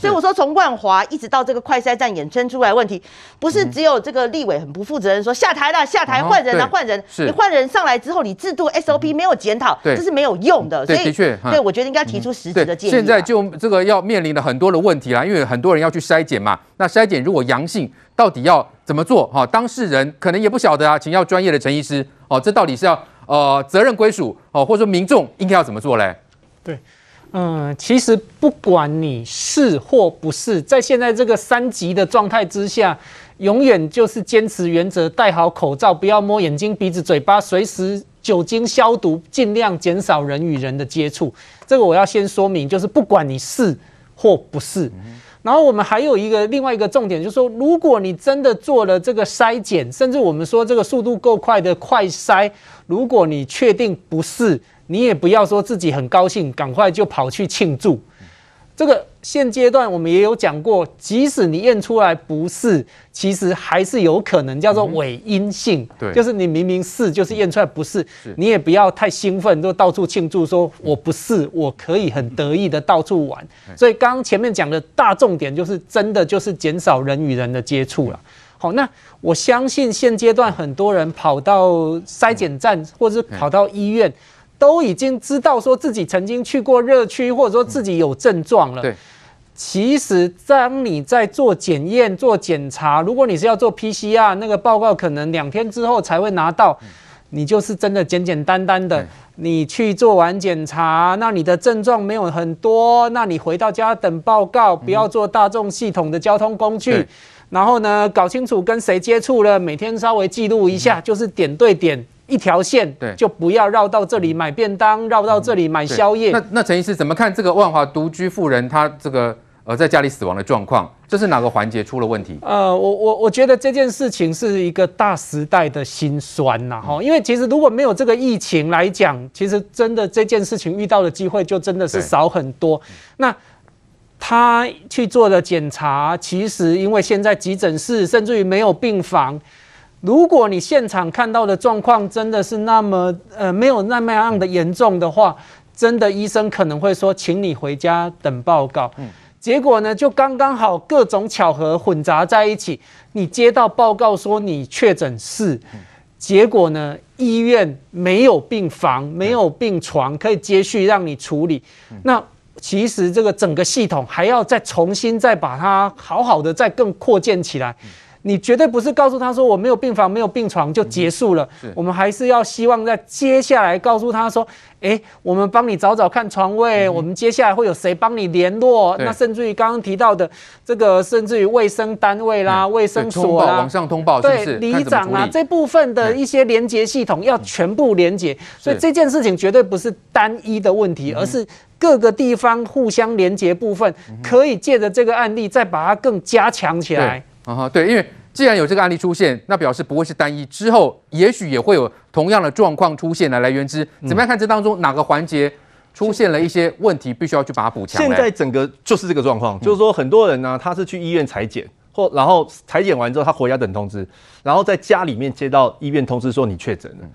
所以我说，从万华一直到这个快筛站衍生出来问题，不是只有这个立委很不负责任说下台了，下台换人了，换人。你换人上来之后，你制度 SOP 没有检讨，这是没有用的。对，的确，对，我觉得应该提出实质的建议。现在就这个要面临了很多的问题啦，因为很多人要去筛检嘛。那筛检如果阳性，到底要怎么做？哈，当事人可能也不晓得啊，请要专业的陈医师哦，这到底是要呃责任归属哦，或者说民众应该要怎么做嘞？对。嗯，其实不管你是或不是，在现在这个三级的状态之下，永远就是坚持原则，戴好口罩，不要摸眼睛、鼻子、嘴巴，随时酒精消毒，尽量减少人与人的接触。这个我要先说明，就是不管你是或不是。然后我们还有一个另外一个重点，就是说，如果你真的做了这个筛检，甚至我们说这个速度够快的快筛，如果你确定不是。你也不要说自己很高兴，赶快就跑去庆祝。这个现阶段我们也有讲过，即使你验出来不是，其实还是有可能叫做伪阴性。对，就是你明明是，就是验出来不是，你也不要太兴奋，就到处庆祝，说我不是，我可以很得意的到处玩。所以刚刚前面讲的大重点就是，真的就是减少人与人的接触了。好，那我相信现阶段很多人跑到筛检站，或者是跑到医院。都已经知道说自己曾经去过热区，或者说自己有症状了。对，其实当你在做检验、做检查，如果你是要做 PCR，那个报告可能两天之后才会拿到。你就是真的简简单单的，你去做完检查，那你的症状没有很多，那你回到家等报告，不要坐大众系统的交通工具。然后呢，搞清楚跟谁接触了，每天稍微记录一下，就是点对点。一条线，对，就不要绕到这里买便当，绕到这里买宵夜。那那陈医师怎么看这个万华独居妇人她这个呃在家里死亡的状况？这是哪个环节出了问题？呃，我我我觉得这件事情是一个大时代的辛酸呐，哈，因为其实如果没有这个疫情来讲，其实真的这件事情遇到的机会就真的是少很多。那他去做的检查，其实因为现在急诊室甚至于没有病房。如果你现场看到的状况真的是那么呃没有那么样的严重的话，真的医生可能会说，请你回家等报告。嗯，结果呢就刚刚好各种巧合混杂在一起，你接到报告说你确诊是，结果呢医院没有病房，没有病床可以接续让你处理，那其实这个整个系统还要再重新再把它好好的再更扩建起来。你绝对不是告诉他说我没有病房、没有病床就结束了。我们还是要希望在接下来告诉他说，哎，我们帮你找找看床位，我们接下来会有谁帮你联络？那甚至于刚刚提到的这个，甚至于卫生单位啦、卫生所啦，网上通报，对，里长啊这部分的一些连接系统要全部连接。所以这件事情绝对不是单一的问题，而是各个地方互相连接部分，可以借着这个案例再把它更加强起来。啊哈，对，因为既然有这个案例出现，那表示不会是单一，之后也许也会有同样的状况出现来来源之。怎么样看这当中哪个环节出现了一些问题，必须要去把它补强？现在整个就是这个状况，就是说很多人呢、啊，他是去医院裁剪，或然后裁剪完之后他回家等通知，然后在家里面接到医院通知说你确诊了。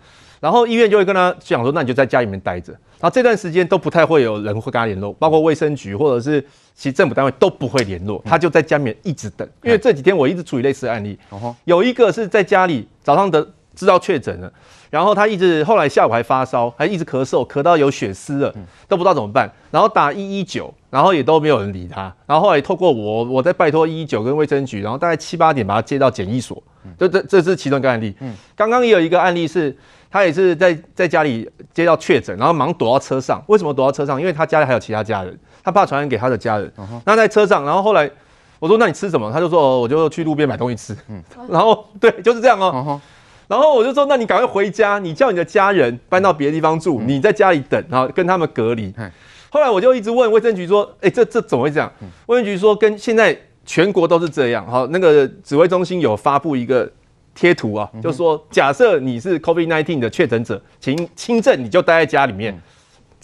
然后医院就会跟他讲说，那你就在家里面待着。然后这段时间都不太会有人会跟他联络，包括卫生局或者是其实政府单位都不会联络，他就在家里面一直等。因为这几天我一直处理类似的案例，有一个是在家里早上的知道确诊了，然后他一直后来下午还发烧，还一直咳嗽，咳到有血丝了，都不知道怎么办。然后打一一九，然后也都没有人理他。然后后来透过我，我在拜托一一九跟卫生局，然后大概七八点把他接到检疫所。这这这是其中一个案例。嗯刚刚也有一个案例是。他也是在在家里接到确诊，然后忙躲到车上。为什么躲到车上？因为他家里还有其他家人，他怕传染给他的家人。那在车上，然后后来我说：“那你吃什么？”他就说：“我就去路边买东西吃。”嗯，然后对，就是这样哦。然后我就说：“那你赶快回家，你叫你的家人搬到别的地方住，你在家里等，然后跟他们隔离。”后来我就一直问卫生局说：“哎，这这怎么会这样？”卫生局说：“跟现在全国都是这样。好，那个指挥中心有发布一个。”贴图啊，就是说，假设你是 COVID-19 的确诊者，请轻症你就待在家里面，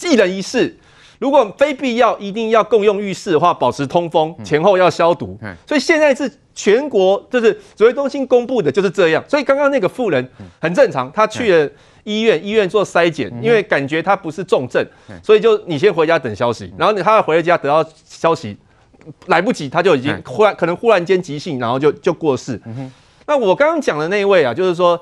一人一室。如果非必要，一定要共用浴室的话，保持通风，前后要消毒。所以现在是全国就是指挥中心公布的就是这样。所以刚刚那个妇人很正常，她去了医院，医院做筛检，因为感觉她不是重症，所以就你先回家等消息，然后你她要回家得到消息。来不及，他就已经忽然可能忽然间急性，然后就就过世。嗯、那我刚刚讲的那一位啊，就是说，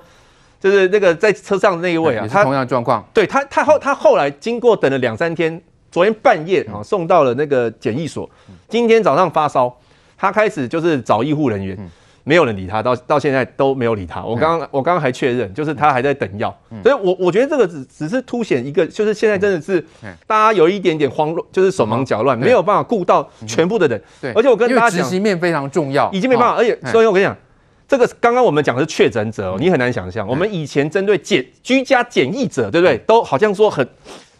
就是那个在车上的那一位啊，他同样状况，对他他后他后来经过等了两三天，昨天半夜啊送到了那个检疫所，今天早上发烧，他开始就是找医护人员。没有人理他，到到现在都没有理他。我刚刚我刚刚还确认，就是他还在等药。所以，我我觉得这个只只是凸显一个，就是现在真的是大家有一点点慌乱，就是手忙脚乱，没有办法顾到全部的人。对，而且我跟大家讲，执行面非常重要，已经没办法。而且，所以我跟你讲，这个刚刚我们讲的是确诊者，你很难想象，我们以前针对检居家检疫者，对不对？都好像说很。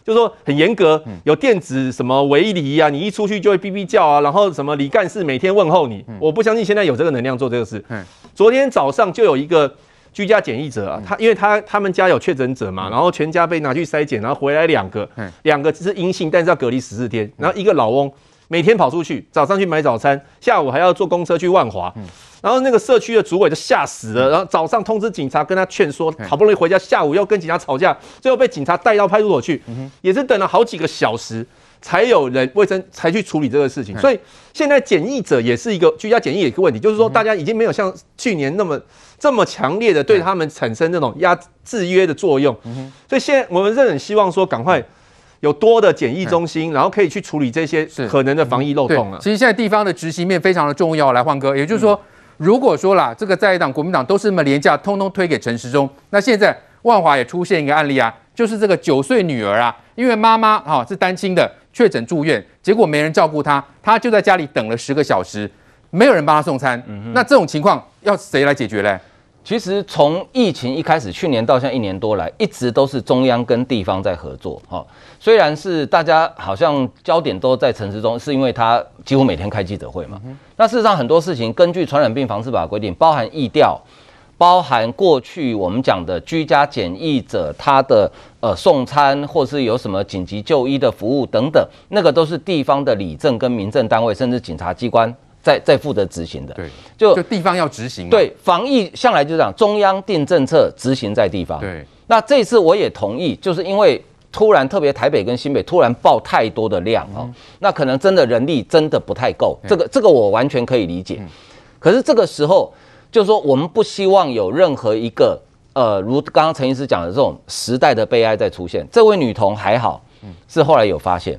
就是说很严格，有电子什么围篱啊，你一出去就会哔哔叫啊，然后什么李干事每天问候你，我不相信现在有这个能量做这个事。昨天早上就有一个居家检疫者啊，他因为他他们家有确诊者嘛，然后全家被拿去筛检，然后回来两个，两个只是阴性，但是要隔离十四天，然后一个老翁每天跑出去，早上去买早餐，下午还要坐公车去万华。然后那个社区的主委就吓死了，然后早上通知警察跟他劝说，好不容易回家，下午又跟警察吵架，最后被警察带到派出所去，也是等了好几个小时才有人卫生才去处理这个事情。所以现在检疫者也是一个居家检疫一个问题，就是说大家已经没有像去年那么这么强烈的对他们产生这种压制约的作用。所以现在我们是很希望说赶快有多的检疫中心，然后可以去处理这些可能的防疫漏洞啊。其实现在地方的执行面非常的重要，来换哥，也就是说。如果说啦，这个在野党国民党都是那么廉价，通通推给陈时中，那现在万华也出现一个案例啊，就是这个九岁女儿啊，因为妈妈哈是单亲的，确诊住院，结果没人照顾她，她就在家里等了十个小时，没有人帮她送餐，嗯、那这种情况要谁来解决嘞？其实从疫情一开始，去年到现在一年多来，一直都是中央跟地方在合作。哈，虽然是大家好像焦点都在陈市中，是因为他几乎每天开记者会嘛。那事实上很多事情，根据传染病防治法规定，包含疫调，包含过去我们讲的居家检疫者他的呃送餐，或是有什么紧急就医的服务等等，那个都是地方的里政跟民政单位，甚至警察机关。在在负责执行的，对，就就地方要执行，对，防疫向来就这样，中央定政策，执行在地方。对，那这次我也同意，就是因为突然特别台北跟新北突然爆太多的量啊，那可能真的人力真的不太够，这个这个我完全可以理解。可是这个时候，就是说我们不希望有任何一个呃，如刚刚陈医师讲的这种时代的悲哀再出现。这位女童还好，是后来有发现。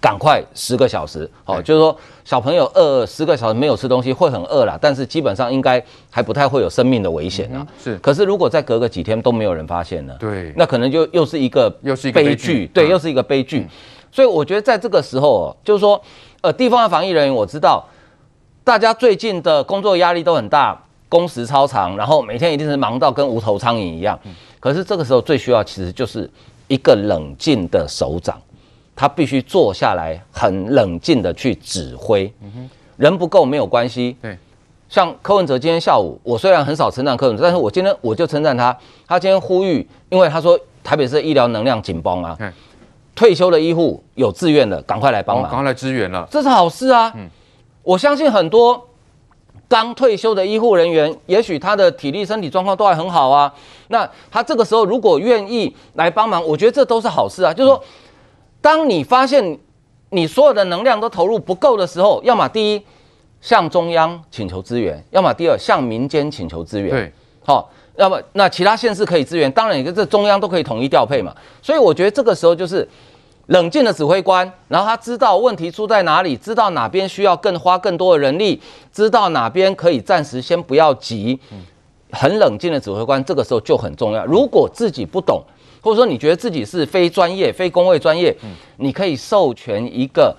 赶快十个小时，好、哦，就是说小朋友饿十个小时没有吃东西会很饿啦，但是基本上应该还不太会有生命的危险啊。是，可是如果再隔个几天都没有人发现呢？对，那可能就又是一个又是一个悲剧，对，又是一个悲剧。所以我觉得在这个时候，就是说，呃，地方的防疫人员我知道，大家最近的工作压力都很大，工时超长，然后每天一定是忙到跟无头苍蝇一样。可是这个时候最需要其实就是一个冷静的首长。他必须坐下来，很冷静的去指挥。人不够没有关系。对，像柯文哲今天下午，我虽然很少称赞柯文哲，但是我今天我就称赞他。他今天呼吁，因为他说台北市医疗能量紧绷啊，退休的医护有自愿的，赶快来帮忙，赶快来支援了，这是好事啊。我相信很多刚退休的医护人员，也许他的体力、身体状况都还很好啊。那他这个时候如果愿意来帮忙，我觉得这都是好事啊。就是说。当你发现你所有的能量都投入不够的时候，要么第一向中央请求支援，要么第二向民间请求支援。对，好，要么那其他县市可以支援，当然你跟这中央都可以统一调配嘛。所以我觉得这个时候就是冷静的指挥官，然后他知道问题出在哪里，知道哪边需要更花更多的人力，知道哪边可以暂时先不要急，很冷静的指挥官，这个时候就很重要。如果自己不懂。或者说你觉得自己是非专业、非公卫专业，你可以授权一个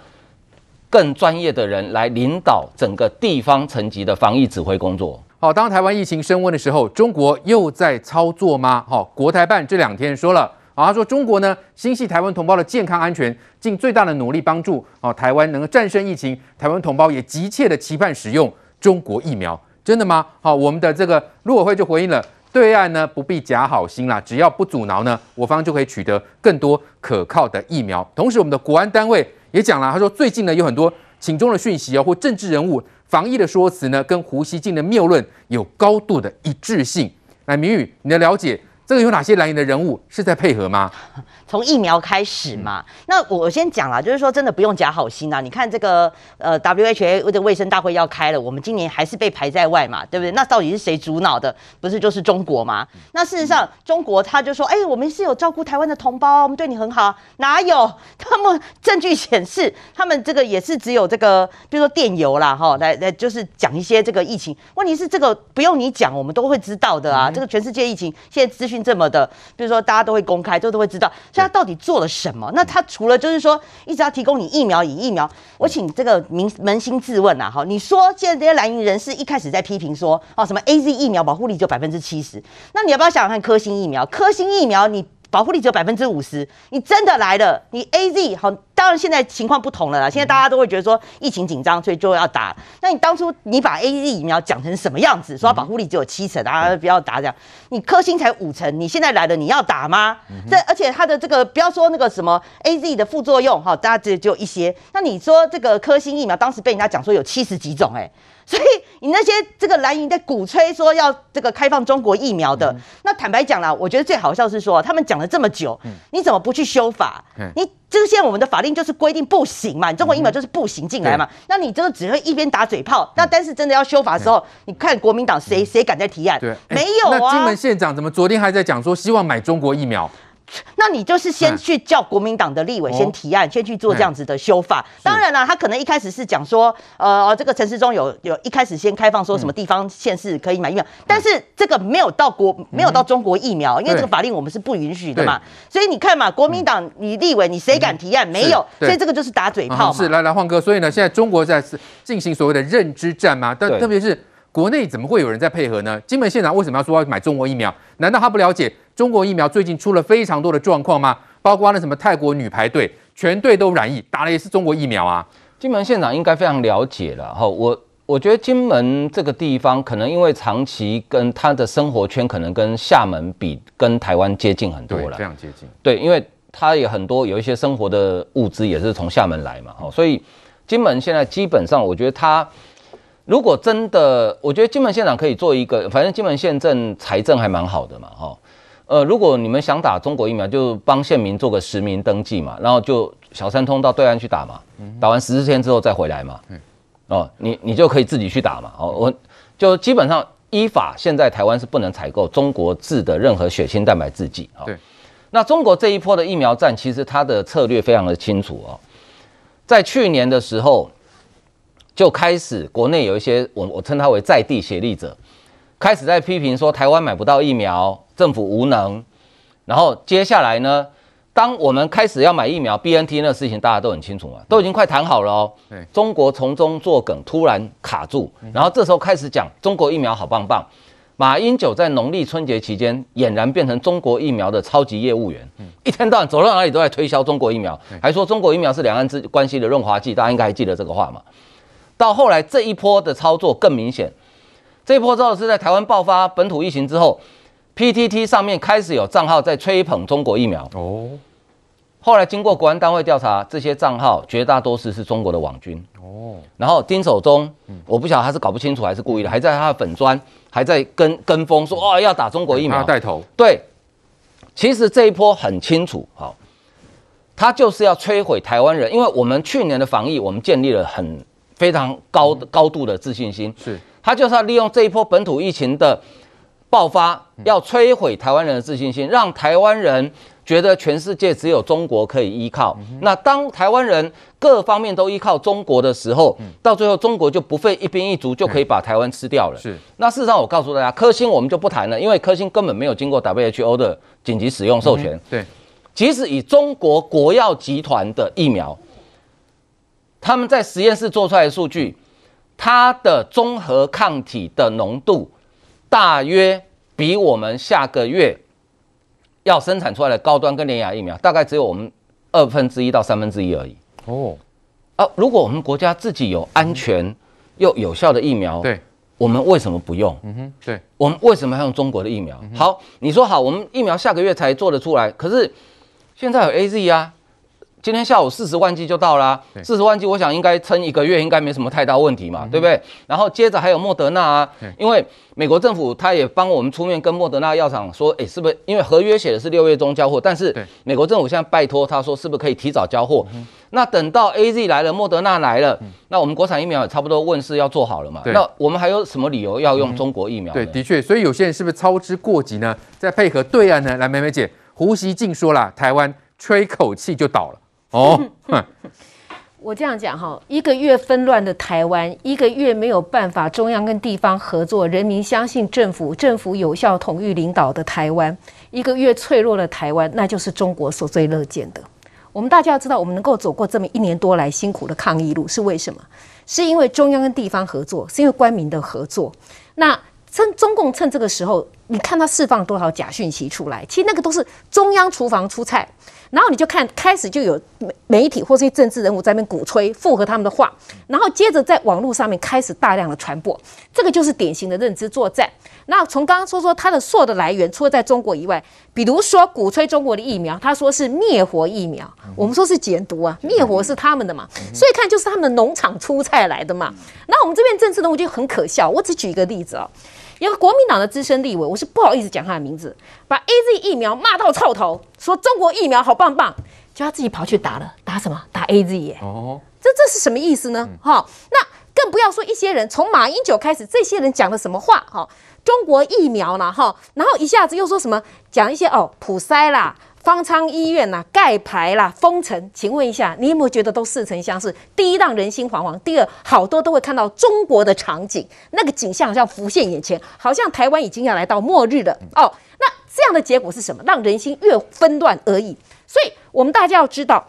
更专业的人来领导整个地方层级的防疫指挥工作。好，当台湾疫情升温的时候，中国又在操作吗？好，国台办这两天说了，啊，他说中国呢心系台湾同胞的健康安全，尽最大的努力帮助啊台湾能够战胜疫情。台湾同胞也急切的期盼使用中国疫苗，真的吗？好，我们的这个陆委会就回应了。对岸呢不必假好心啦，只要不阻挠呢，我方就可以取得更多可靠的疫苗。同时，我们的国安单位也讲了，他说最近呢有很多亲中的讯息啊，或政治人物防疫的说辞呢，跟胡锡进的谬论有高度的一致性。来，明宇，你的了解，这个有哪些蓝营的人物是在配合吗？从疫苗开始嘛，嗯、那我先讲啦，就是说真的不用假好心啦。你看这个呃 WHA 的卫生大会要开了，我们今年还是被排在外嘛，对不对？那到底是谁主脑的？不是就是中国吗？嗯、那事实上，中国他就说，哎、欸，我们是有照顾台湾的同胞，我们对你很好，哪有？他们证据显示，他们这个也是只有这个，比如说电邮啦，哈，来来就是讲一些这个疫情。问题是这个不用你讲，我们都会知道的啊。嗯、这个全世界疫情现在资讯这么的，比如说大家都会公开，就都会知道。他到底做了什么？那他除了就是说一直要提供你疫苗，以疫苗，我请这个明扪心自问啊，哈，你说现在这些蓝营人士一开始在批评说，哦，什么 AZ 疫苗保护力只有百分之七十，那你要不要想想看科兴疫苗？科兴疫苗你。保护力只有百分之五十，你真的来了，你 A Z 好，当然现在情况不同了啦。现在大家都会觉得说疫情紧张，所以就要打。那你当初你把 A Z 疫苗讲成什么样子？说保护力只有七成，大家不要打这样。你科兴才五成，你现在来了，你要打吗？这而且它的这个不要说那个什么 A Z 的副作用哈，大家只就一些。那你说这个科兴疫苗当时被人家讲说有七十几种哎、欸。所以你那些这个蓝营在鼓吹说要这个开放中国疫苗的，嗯、那坦白讲啦，我觉得最好笑是说他们讲了这么久，嗯、你怎么不去修法？嗯、你这个现在我们的法令就是规定不行嘛，你中国疫苗就是不行进来嘛，嗯、那你这个只会一边打嘴炮。嗯、那但是真的要修法的时候，嗯、你看国民党谁谁敢再提案？对，没有啊。那金门县长怎么昨天还在讲说希望买中国疫苗？那你就是先去叫国民党的立委先提案，先去做这样子的修法。当然了，他可能一开始是讲说，呃，这个陈市中有有一开始先开放说什么地方县市可以买疫苗，但是这个没有到国，没有到中国疫苗，因为这个法令我们是不允许的嘛。所以你看嘛，国民党你立委你谁敢提案？没有，所以这个就是打嘴炮。是，来来，晃哥，所以呢，现在中国在进行所谓的认知战嘛，但特别是。国内怎么会有人在配合呢？金门县长为什么要说要买中国疫苗？难道他不了解中国疫苗最近出了非常多的状况吗？包括那什么泰国女排队，全队都染疫，打的也是中国疫苗啊。金门县长应该非常了解了哈。我我觉得金门这个地方可能因为长期跟他的生活圈可能跟厦门比，跟台湾接近很多了，非常接近。对，因为他也很多有一些生活的物资也是从厦门来嘛，所以金门现在基本上我觉得他。如果真的，我觉得金门县长可以做一个，反正金门县政财政还蛮好的嘛，哈，呃，如果你们想打中国疫苗，就帮县民做个实名登记嘛，然后就小三通到对岸去打嘛，打完十四天之后再回来嘛，哦，你你就可以自己去打嘛，哦，我就基本上依法，现在台湾是不能采购中国制的任何血清蛋白制剂，对，那中国这一波的疫苗战，其实它的策略非常的清楚哦，在去年的时候。就开始，国内有一些我我称他为在地协力者，开始在批评说台湾买不到疫苗，政府无能。然后接下来呢，当我们开始要买疫苗，BNT 那个事情大家都很清楚嘛，都已经快谈好了哦。对，中国从中作梗，突然卡住，然后这时候开始讲中国疫苗好棒棒。马英九在农历春节期间俨然变成中国疫苗的超级业务员，一天到晚走到哪里都在推销中国疫苗，还说中国疫苗是两岸之关系的润滑剂，大家应该还记得这个话嘛？到后来这一波的操作更明显，这一波操作是在台湾爆发本土疫情之后，PTT 上面开始有账号在吹捧中国疫苗哦。后来经过国安单位调查，这些账号绝大多数是中国的网军哦。然后丁守中，我不晓得他是搞不清楚还是故意的，还在他的粉砖还在跟跟风说哦要打中国疫苗，带头。对，其实这一波很清楚，好，他就是要摧毁台湾人，因为我们去年的防疫，我们建立了很。非常高的高度的自信心，是他就是要利用这一波本土疫情的爆发，要摧毁台湾人的自信心，让台湾人觉得全世界只有中国可以依靠。那当台湾人各方面都依靠中国的时候，到最后中国就不费一兵一卒就可以把台湾吃掉了。是那事实上，我告诉大家，科兴我们就不谈了，因为科兴根本没有经过 WHO 的紧急使用授权。对，即使以中国国药集团的疫苗。他们在实验室做出来的数据，它的综合抗体的浓度大约比我们下个月要生产出来的高端跟联亚疫苗大概只有我们二分之一到三分之一而已。哦，啊，如果我们国家自己有安全又有效的疫苗，对，我们为什么不用？嗯哼，对，我们为什么要用中国的疫苗？好，你说好，我们疫苗下个月才做得出来，可是现在有 AZ 啊。今天下午四十万剂就到啦、啊，四十万剂，我想应该撑一个月，应该没什么太大问题嘛，对不对？然后接着还有莫德纳啊，因为美国政府他也帮我们出面跟莫德纳药厂说，哎，是不是因为合约写的是六月中交货，但是美国政府现在拜托他说，是不是可以提早交货？那等到 AZ 来了，莫德纳来了，那我们国产疫苗也差不多问世要做好了嘛？那我们还有什么理由要用中国疫苗？对，的确，所以有些人是不是操之过急呢？再配合对岸呢？来，梅梅姐，胡锡进说了，台湾吹口气就倒了。哦，我这样讲哈，一个月纷乱的台湾，一个月没有办法中央跟地方合作，人民相信政府，政府有效统御领导的台湾，一个月脆弱的台湾，那就是中国所最乐见的。我们大家要知道，我们能够走过这么一年多来辛苦的抗疫路，是为什么？是因为中央跟地方合作，是因为官民的合作。那趁中共趁这个时候，你看他释放多少假讯息出来，其实那个都是中央厨房出菜。然后你就看，开始就有媒媒体或是一些政治人物在那边鼓吹附和他们的话，然后接着在网络上面开始大量的传播，这个就是典型的认知作战。那从刚刚说说它的所有的来源，除了在中国以外，比如说鼓吹中国的疫苗，他说是灭活疫苗，我们说是减毒啊，灭活是他们的嘛，所以看就是他们的农场出菜来的嘛。那我们这边政治人物就很可笑，我只举一个例子啊、哦。有个国民党的资深立委，我是不好意思讲他的名字，把 AZ 疫苗骂到臭头，说中国疫苗好棒棒，就他自己跑去打了，打什么？打 AZ 耶！哦，这这是什么意思呢？哈、嗯，那更不要说一些人从马英九开始，这些人讲的什么话？哈，中国疫苗呢？哈，然后一下子又说什么？讲一些哦，普筛啦。方舱医院呐、盖牌啦，封城，请问一下，你有没有觉得都似曾相识？第一，让人心惶惶；第二，好多都会看到中国的场景，那个景象好像浮现眼前，好像台湾已经要来到末日了哦。那这样的结果是什么？让人心越纷乱而已。所以，我们大家要知道，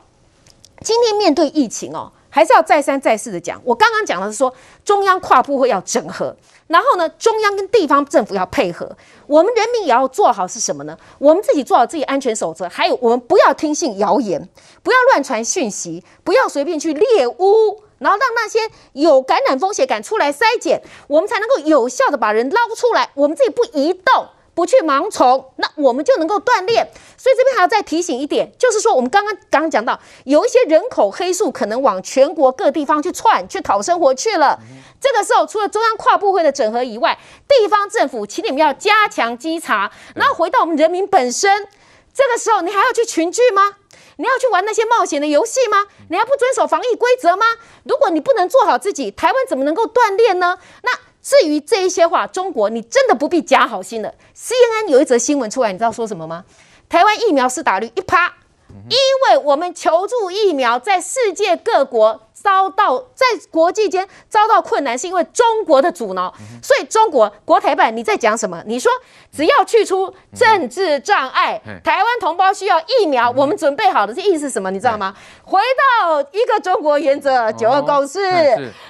今天面对疫情哦，还是要再三再四的讲。我刚刚讲的是说，中央跨部会要整合。然后呢，中央跟地方政府要配合，我们人民也要做好是什么呢？我们自己做好自己安全守则，还有我们不要听信谣言，不要乱传讯息，不要随便去猎污，然后让那些有感染风险敢出来筛检，我们才能够有效的把人捞出来。我们自己不移动。不去盲从，那我们就能够锻炼。所以这边还要再提醒一点，就是说我们刚刚刚刚讲到，有一些人口黑数可能往全国各地方去窜，去讨生活去了。这个时候，除了中央跨部会的整合以外，地方政府请你们要加强稽查，然后回到我们人民本身。这个时候，你还要去群聚吗？你要去玩那些冒险的游戏吗？你还不遵守防疫规则吗？如果你不能做好自己，台湾怎么能够锻炼呢？那。至于这一些话，中国你真的不必假好心了。CNN 有一则新闻出来，你知道说什么吗？台湾疫苗是打率一趴，因为我们求助疫苗在世界各国。遭到在国际间遭到困难，是因为中国的阻挠。所以中国国台办你在讲什么？你说只要去除政治障碍，台湾同胞需要疫苗，我们准备好的，这意思是什么？你知道吗？回到一个中国原则，九二共识，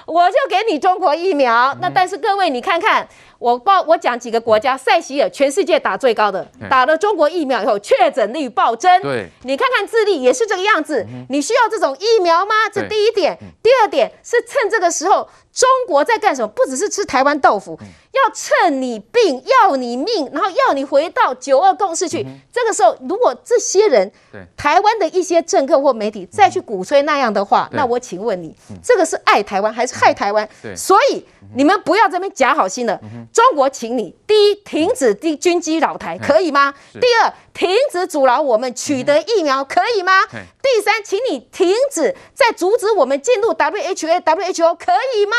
我就给你中国疫苗。那但是各位，你看看。我报我讲几个国家，塞西尔全世界打最高的，打了中国疫苗以后确诊率暴增。对，你看看智利也是这个样子。你需要这种疫苗吗？这第一点。第二点是趁这个时候。中国在干什么？不只是吃台湾豆腐，要趁你病要你命，然后要你回到九二共识去。这个时候，如果这些人，台湾的一些政客或媒体再去鼓吹那样的话，那我请问你，这个是爱台湾还是害台湾？所以你们不要这边假好心了。中国，请你第一停止第军机扰台，可以吗？第二。停止阻挠我们取得疫苗，可以吗？第三，请你停止再阻止我们进入 WHO、WHO，可以吗？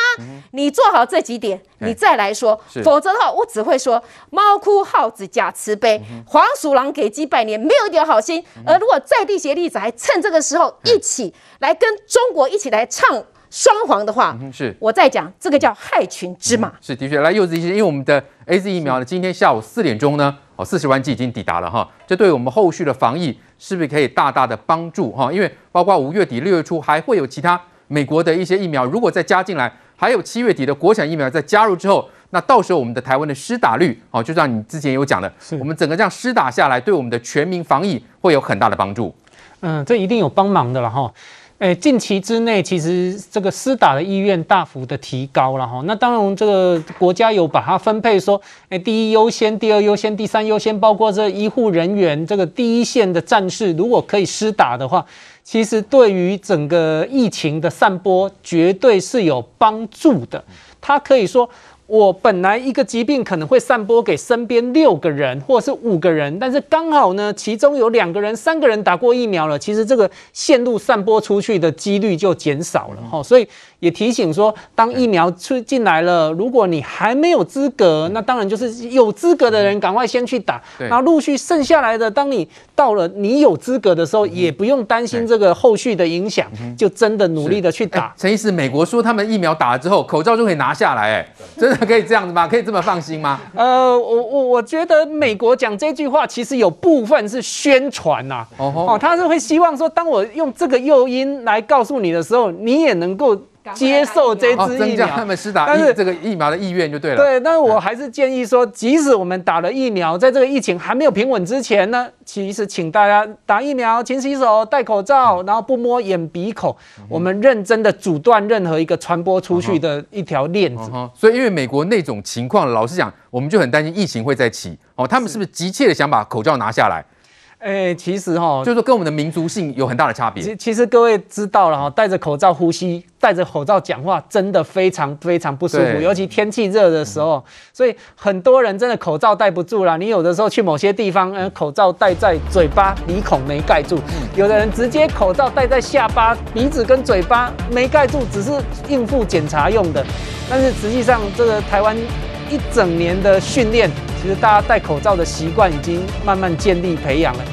你做好这几点，你再来说，否则的话，我只会说猫哭耗子假慈悲，黄鼠狼给鸡拜年，没有一点好心。而如果在地协力者还趁这个时候一起来跟中国一起来唱双簧的话，是我在讲这个叫害群之马。是的确，来柚子医师，因为我们的 AZ 疫苗呢，今天下午四点钟呢。哦，四十万剂已经抵达了哈，这对我们后续的防疫是不是可以大大的帮助哈？因为包括五月底六月初还会有其他美国的一些疫苗，如果再加进来，还有七月底的国产疫苗在加入之后，那到时候我们的台湾的施打率哦，就像你之前有讲的，我们整个这样施打下来，对我们的全民防疫会有很大的帮助。嗯，这一定有帮忙的了哈。诶，近期之内，其实这个施打的意愿大幅的提高了哈。那当然，这个国家有把它分配说，诶，第一优先、第二优先、第三优先，包括这医护人员这个第一线的战士，如果可以施打的话，其实对于整个疫情的散播，绝对是有帮助的。它可以说。我本来一个疾病可能会散播给身边六个人或者是五个人，但是刚好呢，其中有两个人、三个人打过疫苗了，其实这个线路散播出去的几率就减少了哈。所以也提醒说，当疫苗出进来了，如果你还没有资格，那当然就是有资格的人赶快先去打，然后陆续剩下来的，当你到了你有资格的时候，也不用担心这个后续的影响，就真的努力的去打。陈医师，美国说他们疫苗打了之后，口罩就可以拿下来，哎，真的。可以这样子吗？可以这么放心吗？呃，我我我觉得美国讲这句话，其实有部分是宣传呐、啊。哦哦，他是会希望说，当我用这个诱因来告诉你的时候，你也能够。接受这支疫苗，增加他们施打，但是这个疫苗的意愿就对了。对，但是我还是建议说，即使我们打了疫苗，在这个疫情还没有平稳之前呢，其实请大家打疫苗，勤洗手，戴口罩，然后不摸眼鼻口，我们认真的阻断任何一个传播出去的一条链子。所以，因为美国那种情况，老实讲，我们就很担心疫情会再起。哦，他们是不是急切的想把口罩拿下来？哎、欸，其实哈，就是说跟我们的民族性有很大的差别。其其实各位知道了哈，戴着口罩呼吸，戴着口罩讲话，真的非常非常不舒服，尤其天气热的时候。所以很多人真的口罩戴不住了。你有的时候去某些地方，嗯，口罩戴在嘴巴、鼻孔没盖住；有的人直接口罩戴在下巴、鼻子跟嘴巴没盖住，只是应付检查用的。但是实际上，这个台湾一整年的训练，其实大家戴口罩的习惯已经慢慢建立培养了。